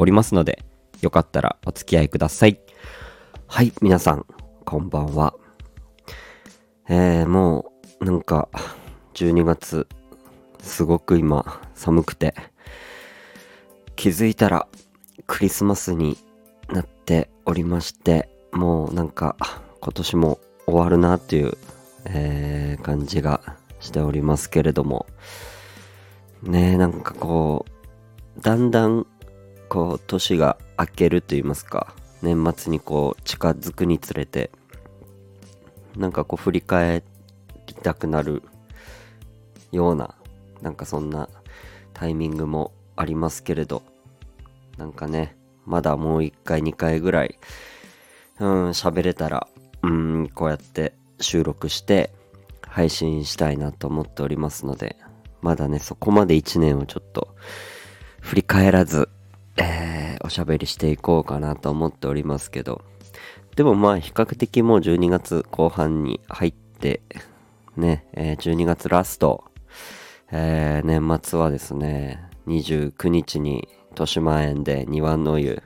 おりますので、よかったらお付き合いください。はい、皆さん、こんばんは。えー、もう、なんか、12月、すごく今、寒くて、気づいたら、クリスマスになっておりまして、もうなんか、今年も終わるなっていう、えー感じがしておりますけれども、ねえ、なんかこう、だんだん、こう、年が明けると言いますか、年末にこう、近づくにつれて、なんかこう、振り返りたくなるような、なんかそんなタイミングもありますけれど、なんかね、まだもう一回、二回ぐらい、うん、喋れたら、うん、こうやって収録して、配信したいなと思っておりますので、まだね、そこまで一年をちょっと、振り返らず、しゃべりしていこうかなと思っておりますけど、でもまあ比較的もう12月後半に入って、ね、えー12月ラスト、えー年末はですね、29日に豊島園で庭の湯、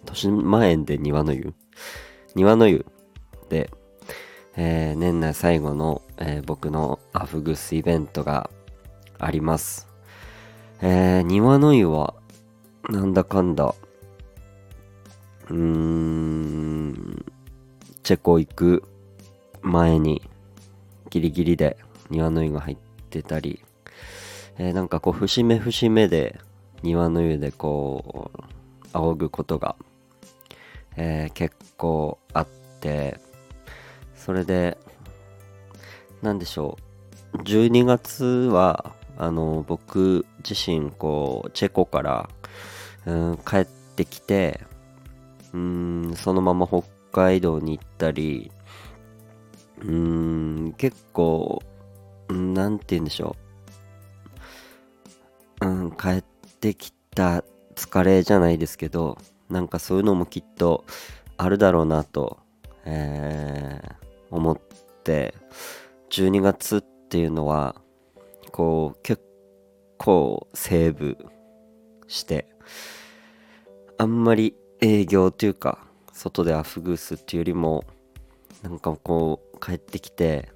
豊島園で庭の湯？庭の湯で、えー年内最後の、えー僕のアフグスイベントがあります。えー庭の湯は、なんだかんだ、うーん、チェコ行く前にギリギリで庭の湯が入ってたり、えーなんかこう節目節目で庭の湯でこう仰ぐことが、えー結構あって。それでなんでしょう。12月はあの僕自身こうチェコから、うん、帰ってきてうんそのまま北海道に行ったりうん結構うんなんて言うんでしょう。うん帰ってきた疲れじゃないですけどなんかそういうのもきっとあるだろうなと、えー思って12月っていうのはこう結構セーブしてあんまり営業というか外でアフグースっていうよりもなんかこう帰ってきて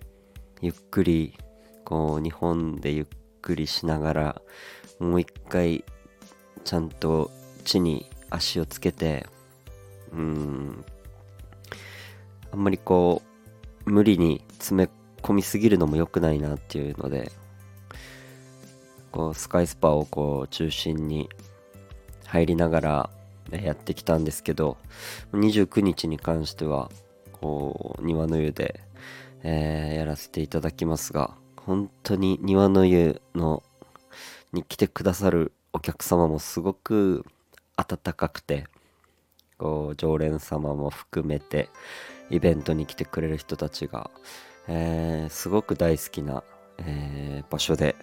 ゆっくりこう日本でゆっくりしながらもう一回ちゃんと地に足をつけてうんあんまりこう無理に詰め込みすぎるのも良くないなっていうのでこうスカイスパをこう中心に入りながらやってきたんですけど29日に関してはこう庭の湯で、えやらせていただきますが本当に庭の湯のに来てくださるお客様もすごく温かくてこう常連様も含めてイベントに来てくれる人たちが、えすごく大好きな、え場所で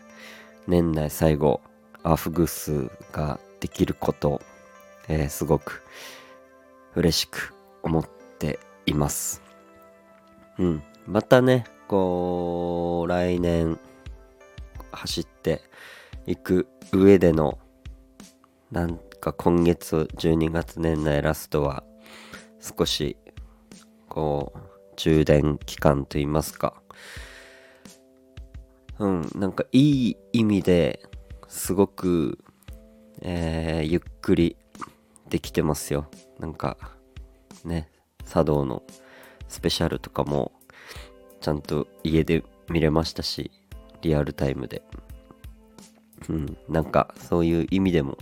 年内最後アフグスができること、えーすごく嬉しく思っています。うん。またね、こう、来年走っていく上での、なんか今月12月年内ラストは少しこう充電期間といいますかうんなんかいい意味ですごく、えーゆっくりできてますよ。なんかね茶道のスペシャルとかもちゃんと家で見れましたしリアルタイムで。うんなんかそういう意味でも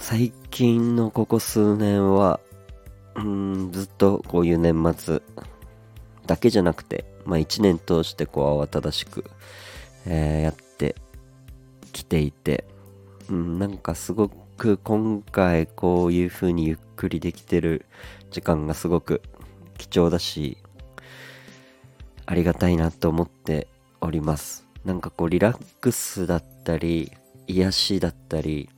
最近のここ数年はうんずっとこういう年末だけじゃなくて、まあ一年通してこう慌ただしく、えーやってきていて、うん、なんかすごく今回こういう風にゆっくりできてる時間がすごく貴重だし、ありがたいなと思っております。なんかこうリラックスだったり、癒しだったり、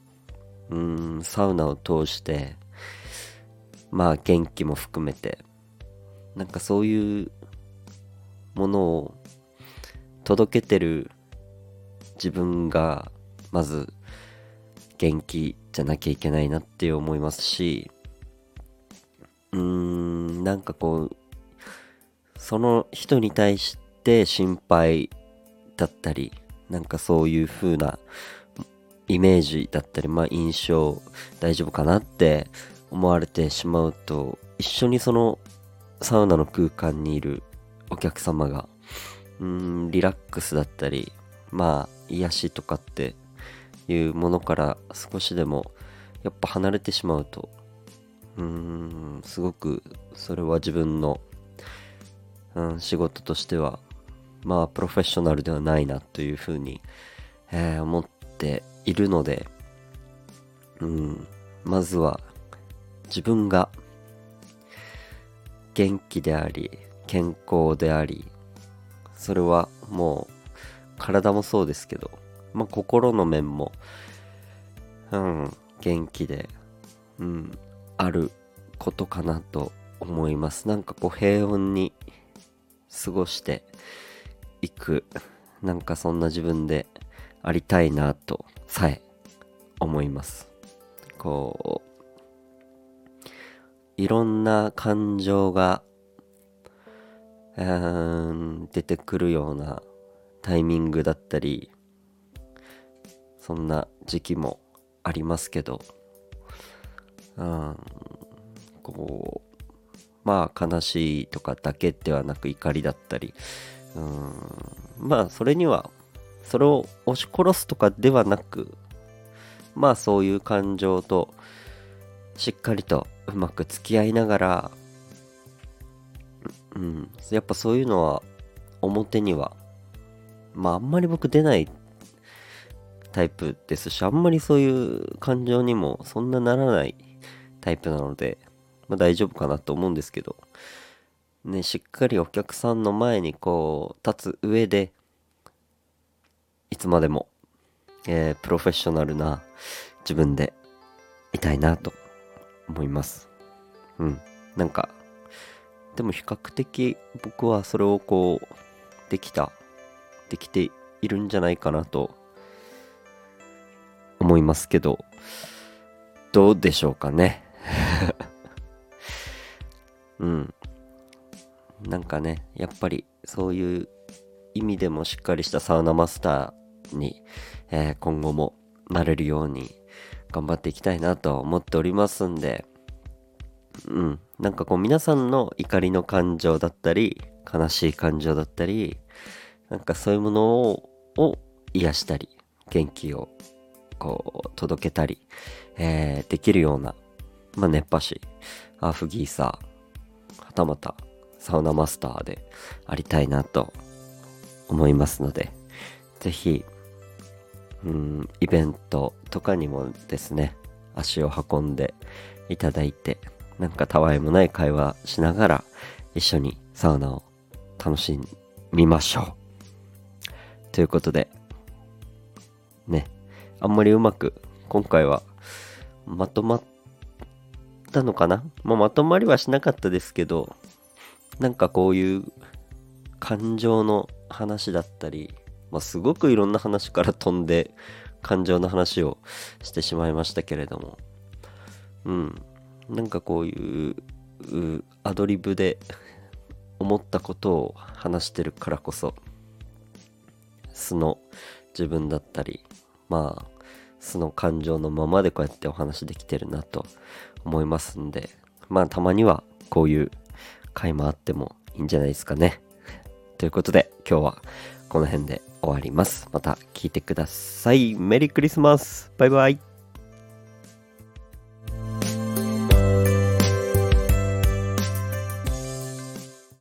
うん、サウナを通して、まあ元気も含めて、なんかそういうものを届けてる自分がまず元気じゃなきゃいけないなって思いますしうーんなんかこうその人に対して心配だったりなんかそういう風なイメージだったりまあ印象大丈夫かなって思われてしまうと一緒にそのサウナの空間にいるお客様がうんリラックスだったりまあ癒しとかっていうものから少しでもやっぱ離れてしまうとうんすごくそれは自分の、うん、仕事としてはまあプロフェッショナルではないなというふうに、えー思っているので、うん、まずは自分が元気であり健康でありそれはもう体もそうですけど、まあ、心の面も、うん、元気で、うん、あることかなと思います。なんかこう平穏に過ごしていく、なんかそんな自分でありたいなとさえ思います。こう、いろんな感情が、出てくるようなタイミングだったりそんな時期もありますけどこうまあ悲しいとかだけではなく怒りだったりうんまあそれにはそれを押し殺すとかではなくまあそういう感情としっかりとうまく付き合いながらうんやっぱそういうのは表にはまああんまり僕出ないタイプですし、あんまりそういう感情にもそんなならないタイプなので、まあ大丈夫かなと思うんですけど、ね、しっかりお客さんの前にこう、立つ上で、いつまでも、えープロフェッショナルな自分でいたいなと思います。うん。なんか、でも比較的僕はそれをこう、できたできているんじゃないかなと思いますけど、どうでしょうかね。うん。なんかね、やっぱりそういう意味でもしっかりしたサウナマスターに、えー今後もなれるように頑張っていきたいなと思っておりますんで、うん。なんかこう皆さんの怒りの感情だったり、悲しい感情だったり、なんかそういうものをを癒したり、元気をこう届けたり、えーできるような、まあ、熱波師、アーフギーサー、はたまたサウナマスターでありたいなと思いますので、ぜひ、うん、イベントとかにもですね、足を運んでいただいて、なんかたわいもない会話しながら一緒にサウナを楽しみましょう。ということで、ね、あんまりうまく今回はまとまったのかな、まあ、まとまりはしなかったですけど、なんかこういう感情の話だったり、まあ、すごくいろんな話から飛んで感情の話をしてしまいましたけれども、うん、なんかこういうアドリブで 思ったことを話してるからこそ素の自分だったりまあ素の感情のままでこうやってお話できてるなと思いますんでまあたまにはこういう回もあってもいいんじゃないですかね。ということで今日はこの辺で終わります。また聞いてください。メリークリスマス。バイバイ。